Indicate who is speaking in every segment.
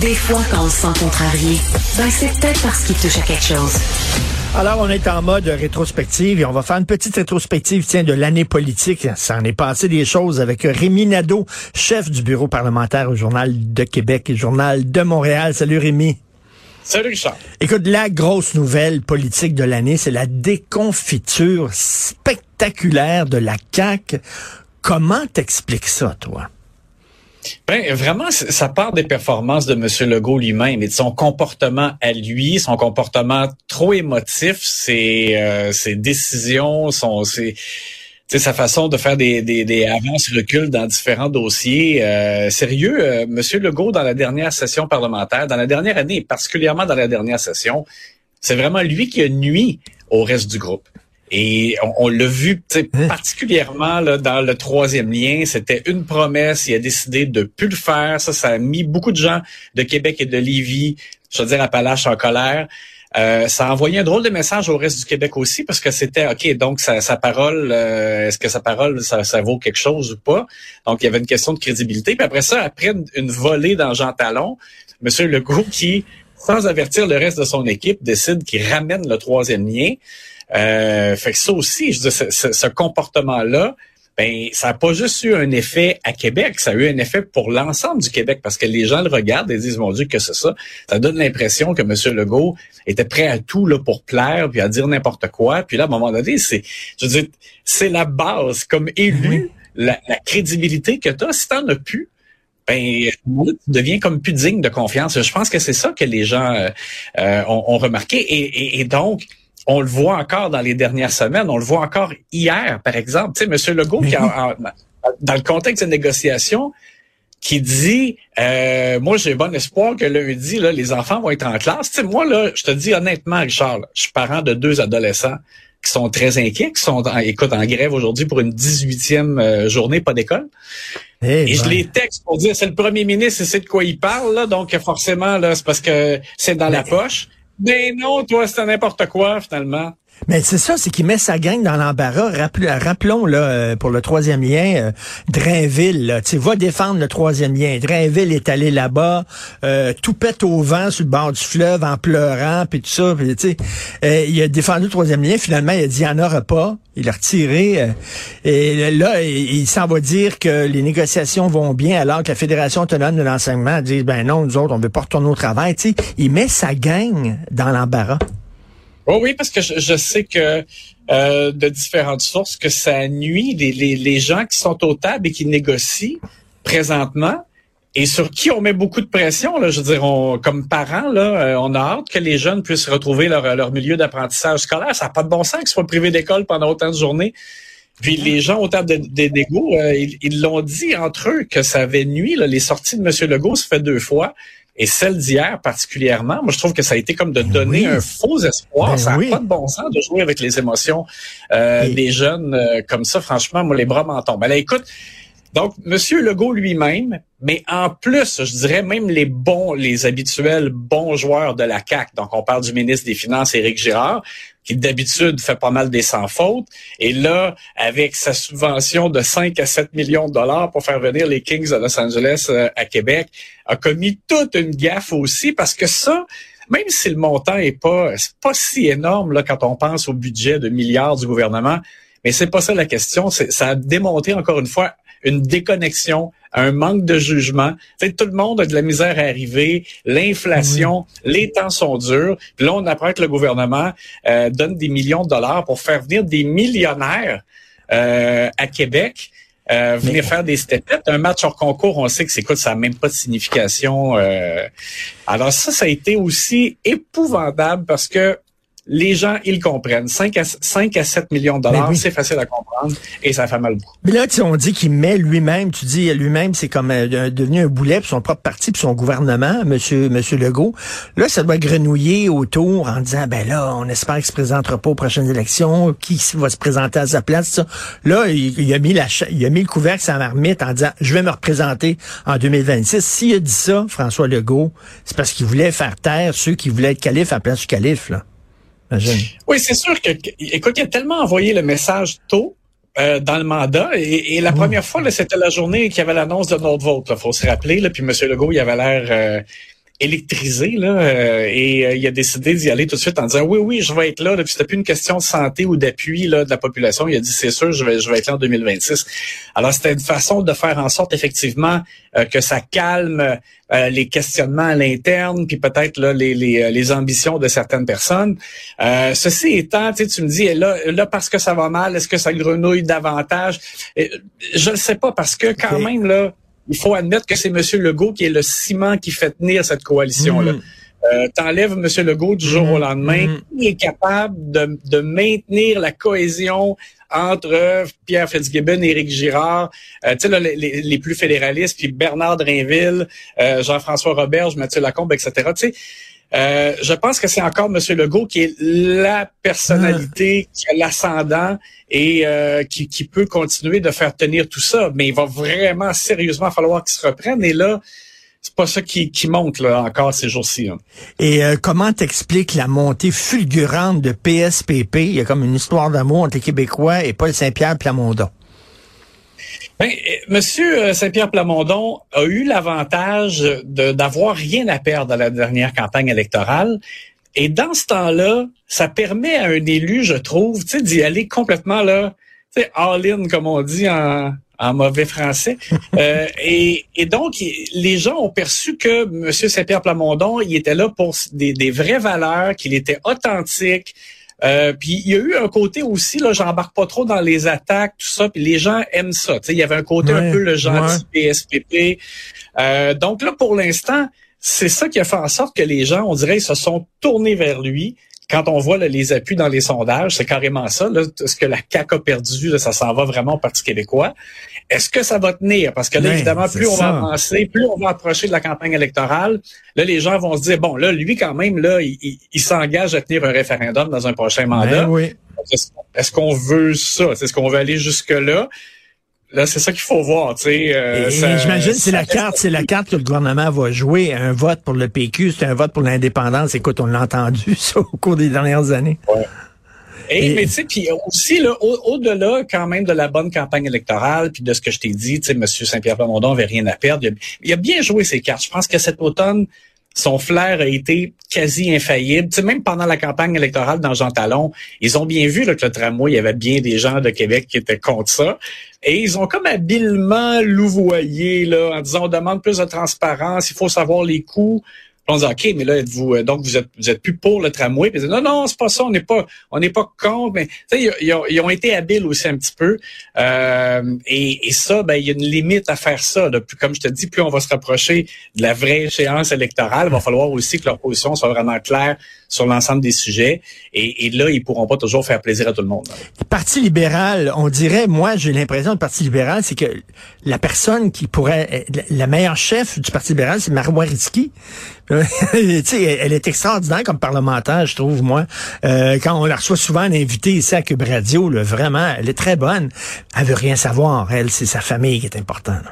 Speaker 1: Des fois, quand on se sent contrarié, ben c'est peut-être parce qu'il touche à quelque chose.
Speaker 2: Alors, on est en mode rétrospective et on va faire une petite rétrospective, tiens, de l'année politique. Ça en est passé des choses avec Rémi Nadeau, chef du bureau parlementaire au Journal de Québec et Journal de Montréal. Salut Rémi.
Speaker 3: Salut Richard.
Speaker 2: Écoute, la grosse nouvelle politique de l'année, c'est la déconfiture spectaculaire de la CAQ. Comment t'expliques ça, toi?
Speaker 3: Ben vraiment, ça part des performances de M. Legault lui-même et de son comportement à lui, son comportement trop émotif, ses, euh, ses décisions, son, ses, sa façon de faire des, des, des avances-reculs dans différents dossiers. Euh, sérieux, euh, M. Legault, dans la dernière session parlementaire, dans la dernière année, particulièrement dans la dernière session, c'est vraiment lui qui a nuit au reste du groupe. Et on, l'a vu hein? particulièrement là, dans le troisième lien, c'était une promesse, il a décidé de plus le faire. Ça, ça a mis beaucoup de gens de Québec et de Lévis, je veux dire Appalaches, en colère. Euh, ça a envoyé un drôle de message au reste du Québec aussi parce que c'était OK, donc sa, sa parole, euh, est-ce que sa parole, ça, ça, vaut quelque chose ou pas? Donc, il y avait une question de crédibilité. Puis après ça, après une, volée dans Jean Talon, M. Legault qui, sans avertir le reste de son équipe, décide qu'il ramène le troisième lien. Euh, fait que ça aussi, je dis, ce, ce, comportement-là, ben ça n'a pas juste eu un effet à Québec, ça a eu un effet pour l'ensemble du Québec parce que les gens le regardent et disent mon Dieu que c'est ça. Ça donne l'impression que M. Legault était prêt à tout là pour plaire puis à dire n'importe quoi. Puis là, à un moment donné, c'est, je veux dire, c'est la base comme élu, la, crédibilité que tu as. Si t'en as plus, ben, tu deviens comme plus digne de confiance. Je pense que c'est ça que les gens euh, euh, ont, ont, remarqué et, et donc on le voit encore dans les dernières semaines, on le voit encore hier, par exemple. Tu sais, M. Legault, qui dans le contexte de négociation, qui dit euh, moi j'ai bon espoir que lundi là, les enfants vont être en classe. Tu sais, moi là, je te dis honnêtement, Richard, je suis parent de deux adolescents qui sont très inquiets, qui sont en, écoute en grève aujourd'hui pour une 18e euh, journée pas d'école. Eh et je ben. les texte pour dire c'est le premier ministre, c'est de quoi il parle là, donc forcément là c'est parce que c'est dans la poche. Ben non, toi, c'est n'importe quoi, finalement.
Speaker 2: Mais c'est ça, c'est qu'il met sa gang dans l'embarras. Rappelons, là, euh, pour le troisième lien, euh, Drainville, tu va défendre le troisième lien. Drainville est allé là-bas, euh, tout pète au vent sur le bord du fleuve en pleurant, puis tout ça. Euh, il a défendu le troisième lien. Finalement, il a dit, il n'y en aura pas. Il a retiré. et là, il, s'en va dire que les négociations vont bien, alors que la Fédération autonome de l'enseignement dit, ben non, nous autres, on veut pas retourner au travail. il met sa gang dans l'embarras.
Speaker 3: Oh oui, parce que je, sais que euh, de différentes sources que ça nuit les, les, les, gens qui sont aux tables et qui négocient présentement et sur qui on met beaucoup de pression. Là, je veux dire, on, comme parents, là, euh, on a hâte que les jeunes puissent retrouver leur, leur milieu d'apprentissage scolaire. Ça n'a pas de bon sens qu'ils soient privés d'école pendant autant de journées. Puis les gens au table des de, euh, ils l'ont dit entre eux que ça avait nuit. Là, les sorties de M. Legault se fait deux fois. Et celle d'hier particulièrement, moi je trouve que ça a été comme de ben donner un faux espoir. Ben ça n'a pas de bon sens de jouer avec les émotions euh, des jeunes euh, comme ça. Franchement, moi les bras m'en tombent. Alors écoute, donc Monsieur Legault lui-même, mais en plus, je dirais même les bons, les habituels bons joueurs de la CAC. Donc on parle du ministre des Finances Éric Girard, qui d'habitude fait pas mal des sans fautes. Et là, avec sa subvention de 5 à 7 millions de dollars pour faire venir les Kings de Los Angeles euh, à Québec, a commis toute une gaffe aussi parce que ça, même si le montant est pas, pas si énorme là, quand on pense au budget de milliards du gouvernement, mais c'est pas ça la question. Ça a démontré encore une fois une déconnexion, un manque de jugement. Fait, tout le monde a de la misère à arriver, l'inflation, les temps sont durs. Puis là, on apprend que le gouvernement euh, donne des millions de dollars pour faire venir des millionnaires euh, à Québec. Euh, venir faire des stepettes. Un match hors concours, on sait que c'est quoi, ça n'a même pas de signification. alors ça, ça a été aussi épouvantable parce que les gens, ils comprennent. 5 à, 5 à 7 millions de dollars, c'est facile à comprendre et ça fait mal beaucoup.
Speaker 2: Mais là, tu, on dit qu'il met lui-même, tu dis lui-même, c'est comme euh, devenu un boulet pour son propre parti, pour son gouvernement, monsieur, monsieur Legault. Là, ça doit grenouiller autour en disant, ben là, on espère qu'il se présentera pas aux prochaines élections, qui va se présenter à sa place, ça. Là, il, a mis la, il a mis le couvercle la marmite en disant, je vais me représenter en 2026. S'il a dit ça, François Legault, c'est parce qu'il voulait faire taire ceux qui voulaient être calife à la place du calife, là.
Speaker 3: Oui, c'est sûr que, écoute, il a tellement envoyé le message tôt euh, dans le mandat. Et, la première fois, c'était la journée qu'il y avait l'annonce de notre vote. Il faut se rappeler. Là, puis M. Legault, il avait l'air euh, électrisé là, euh, et il a décidé d'y aller tout de suite en disant oui, oui, je vais être là. là puis c'était plus une question de santé ou d'appui là de la population. Il a dit c'est sûr, je vais, je vais être là en 2026. Alors c'était une façon de faire en sorte effectivement que ça calme les questionnements à l'interne, puis peut-être là les, les, les, ambitions de certaines personnes. Euh, ceci étant, tu me dis là, là parce que ça va mal, est-ce que ça grenouille davantage? Je ne sais pas parce que quand même là, il faut admettre que c'est M. Legault qui est le ciment qui fait tenir cette coalition là. Mm. Euh, T'enlèves M. Legault du jour au mm. lendemain, mm. il est capable de, de maintenir la cohésion entre Pierre Fitzgibbon, Éric Girard, euh, tu sais, les, les, plus fédéralistes, puis Bernard Drinville, euh, Jean-François Roberge, Mathieu Lacombe, etc. Tu sais, euh, je pense que c'est encore M. Legault qui est la personnalité, qui a l'ascendant et euh, qui, qui, peut continuer de faire tenir tout ça. Mais il va vraiment sérieusement falloir qu'il se reprenne. Et là, c'est pas ça qui, qui monte là, encore ces jours-ci. Hein.
Speaker 2: Et euh, comment t'expliques la montée fulgurante de PSPP? Il y a comme une histoire d'amour entre les Québécois et Paul Saint-Pierre Plamondon.
Speaker 3: Ben, euh, Monsieur euh, Saint-Pierre Plamondon a eu l'avantage d'avoir rien à perdre dans la dernière campagne électorale. Et dans ce temps-là, ça permet à un élu, je trouve, d'y aller complètement là, all-in, comme on dit en, en mauvais français. Euh, et, donc, les gens ont perçu que M. Saint-Pierre Plamondon, il était là pour des, des vraies valeurs, qu'il était authentique. Euh, puis il y a eu un côté aussi, là, j'embarque pas trop dans les attaques, tout ça, puis les gens aiment ça. Il y avait un côté un peu le gentil PSPP. Euh, donc là, pour l'instant, c'est ça qui a fait en sorte que les gens, on dirait, se sont tournés vers lui quand on voit les appuis dans les sondages, c'est carrément ça. Là, ce que la CAQ a perdu, ça s'en va vraiment au Parti québécois. Est-ce que ça va tenir? Parce que là, évidemment, plus on va avancer, plus on va approcher de la campagne électorale, là, les gens vont se dire, bon, là, lui, quand même, là, il, s'engage à tenir un référendum dans un prochain mandat. Ben oui. Est-ce qu'on veut ça? Est-ce qu'on veut aller jusque-là? Là, c'est ça qu'il faut voir, tu sais.
Speaker 2: Euh, J'imagine c'est la carte, c'est la carte que le gouvernement va jouer. Un vote pour le PQ, c'est un vote pour l'indépendance. Écoute, on l'a entendu ça au cours des dernières années.
Speaker 3: Ouais. Et, mais tu sais, puis aussi là, au-delà quand même de la bonne campagne électorale, puis de ce que je t'ai dit, tu sais, M. Saint-Pierre Plamondon avait rien à perdre. Il a, il a, bien joué ses cartes. Je pense que cet automne, son flair a été quasi infaillible. Tu sais, même pendant la campagne électorale dans Jean Talon, ils ont bien vu que le tramway, il y avait bien des gens de Québec qui étaient contre ça. Et ils ont comme habilement louvoyé là, en disant on demande plus de transparence, il faut savoir les coûts dit OK, mais là êtes-vous euh, donc vous êtes vous êtes plus pour le tramway? Puis non non c'est pas ça on n'est pas on n'est pas contre mais ils, ils, ont, été habiles aussi un petit peu euh, et, et, ça ben il y a une limite à faire ça là. comme je te dis plus on va se rapprocher de la vraie échéance électorale il va falloir aussi que leur position soit vraiment claire sur l'ensemble des sujets et, et, là ils pourront pas toujours faire plaisir à tout le monde.
Speaker 2: Parti libéral on dirait moi j'ai l'impression le Parti libéral c'est que la personne qui pourrait la meilleure chef du Parti libéral c'est Marois Risky elle est extraordinaire comme parlementaire, je trouve, moi. Euh, quand on la reçoit souvent un invité ici à Cube Radio, vraiment, elle est très bonne. Elle veut rien savoir. Elle, c'est sa famille qui est importante.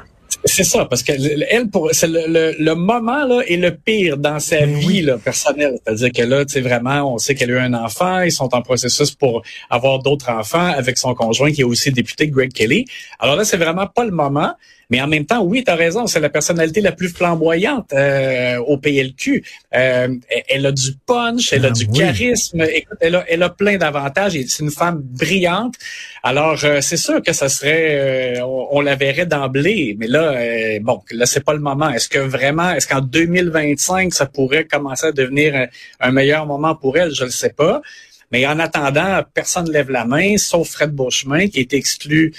Speaker 3: C'est ça, parce que elle, pour, c'est le, moment là est le pire dans sa ben vie là, personnelle. C'est-à-dire que là, tu sais vraiment, on sait qu'elle a eu un enfant, ils sont en processus pour avoir d'autres enfants avec son conjoint qui est aussi député Greg Kelly. Alors là, c'est vraiment pas le moment. Mais en même temps, oui, tu as raison, c'est la personnalité la plus flamboyante euh, au PLQ. Euh, elle a du punch, elle a ah du charisme, écoute, elle a, elle a plein d'avantages c'est une femme brillante. Alors, euh, c'est sûr que ça serait, on, la verrait d'emblée, mais là, bon, là, c'est pas le moment. Est-ce que vraiment, est-ce qu'en 2025, ça pourrait commencer à devenir un, meilleur moment pour elle? Je ne sais pas. Mais en attendant, personne ne lève la main, sauf Fred Beauchemin, qui est exclu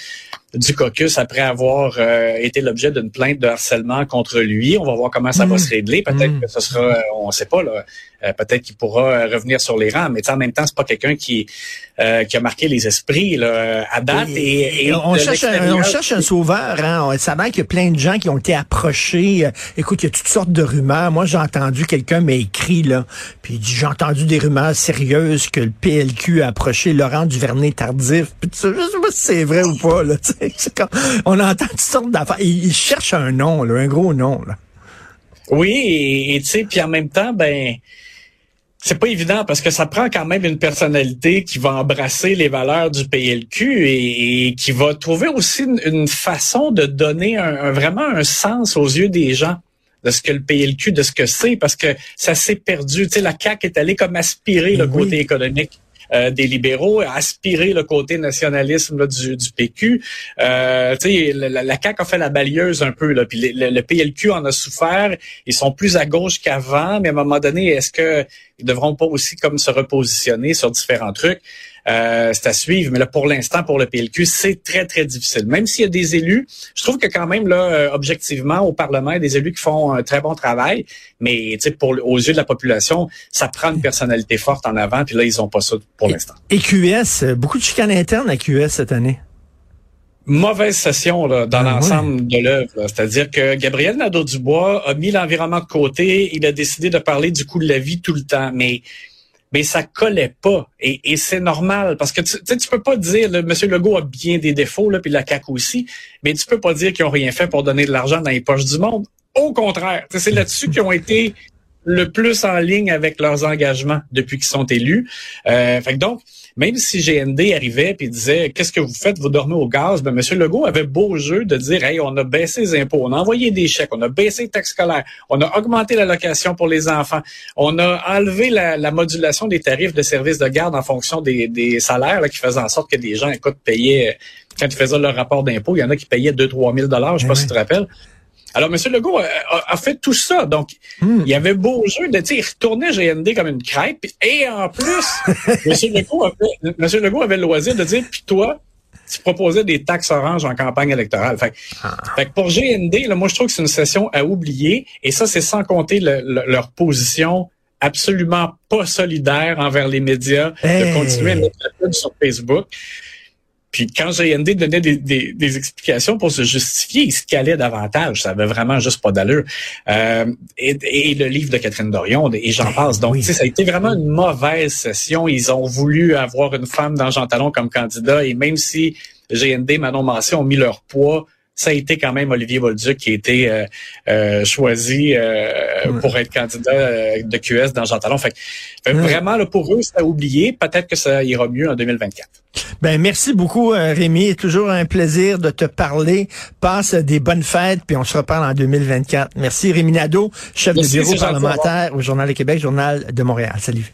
Speaker 3: du caucus après avoir euh, été l'objet d'une plainte de harcèlement contre lui. On va voir comment ça va mmh. se régler. Peut-être mmh. que ce sera, on ne sait pas, là, euh, peut-être qu'il pourra revenir sur les rangs, mais en même temps, c'est pas quelqu'un qui euh, qui a marqué les esprits là, à date. Et,
Speaker 2: on, cherche un, on, cherche un, sauveur. Hein. On savait qu'il y a plein de gens qui ont été approchés. Euh, écoute, il y a toutes sortes de rumeurs. Moi, j'ai entendu quelqu'un m'a écrit là, puis j'ai entendu des rumeurs sérieuses que le PLQ a approché Laurent Duvernay tardif. Puis, je sais pas si c'est vrai ou pas là. On entend toutes sortes d'affaires. Il, il, cherche un nom, là, un gros nom là.
Speaker 3: Oui, et tu sais, puis en même temps, ben c'est pas évident parce que ça prend quand même une personnalité qui va embrasser les valeurs du PLQ et, qui va trouver aussi une, façon de donner un, vraiment un sens aux yeux des gens de ce que le PLQ, de ce que c'est, parce que ça s'est perdu. Tu sais, la CAQ est allée comme aspirer le côté économique. Euh, des libéraux, aspirer le côté nationalisme du, du, PQ. Euh, la, la CAQ a fait la balieuse un peu, là, puis le, PLQ en a souffert. Ils sont plus à gauche qu'avant, mais à un moment donné, est-ce que ils devront pas aussi comme se repositionner sur différents trucs? Euh, c'est à suivre. Mais là, pour l'instant, pour le PLQ, c'est très, très difficile. Même s'il y a des élus, je trouve que quand même, là, euh, objectivement, au Parlement, il y a des élus qui font un très bon travail. Mais pour aux yeux de la population, ça prend une personnalité forte en avant. Puis là, ils ont pas ça pour l'instant.
Speaker 2: Et QS, beaucoup de chicanes internes à QS cette année
Speaker 3: mauvaise session là, dans ah, l'ensemble de l'œuvre. C'est-à-dire que Gabriel Nadeau-Dubois a mis l'environnement de côté. Il a décidé de parler du coût de la vie tout le temps. Mais mais ça collait pas. Et, c'est normal parce que tu tu peux pas dire, le Monsieur Legault a bien des défauts, là, puis la CAQ aussi, mais tu peux pas dire qu'ils ont rien fait pour donner de l'argent dans les poches du monde. Au contraire, c'est là-dessus qu'ils ont été le plus en ligne avec leurs engagements depuis qu'ils sont élus. Euh, fait que donc, même si GND arrivait et disait qu'est-ce que vous faites, vous dormez au gaz, ben M. Legault avait beau jeu de dire hey, on a baissé les impôts, on a envoyé des chèques, on a baissé les taxes scolaires, on a augmenté l'allocation pour les enfants, on a enlevé la, modulation des tarifs de services de garde en fonction des, salaires qui faisaient en sorte que des gens écoute payaient quand ils faisaient leur rapport d'impôt, il y en a qui payaient 2-3 000 dollars, je sais pas si tu te rappelles. Alors, M. Legault a, fait tout ça. Donc, hmm. il y avait beau jeu de, il retournait GND comme une crêpe. Et en plus, M. Legault, avait, M. Legault avait le loisir de dire, puis toi, tu proposais des taxes oranges en campagne électorale. Fait, ah. fait que pour GND, là, moi, je trouve que c'est une session à oublier. Et ça, c'est sans compter leur position absolument pas solidaire envers les médias, de continuer à mettre la pub sur Facebook. Puis quand GND donnait des, des, des, explications pour se justifier, il se calait davantage. Ça avait vraiment juste pas d'allure. Euh, et, et, le livre de Catherine Dorion, et j'en ben passe. Donc, ça a été vraiment une mauvaise session. Ils ont voulu avoir une femme dans Jean Talon comme candidat. Et même si GND, Manon Massé ont mis leur poids ça a été quand même Olivier Bolduc qui a été euh, euh, choisi euh, pour être candidat de QS dans Jean Talon. Fait, vraiment là, pour eux, c'est à oublier. Peut-être que ça ira mieux en 2024.
Speaker 2: Ben merci beaucoup Rémi, toujours un plaisir de te parler. Passe des bonnes fêtes puis on se reparle en 2024. Merci Rémi Nadeau, chef de bureau parlementaire au Journal de Québec, Journal de Montréal. Salut.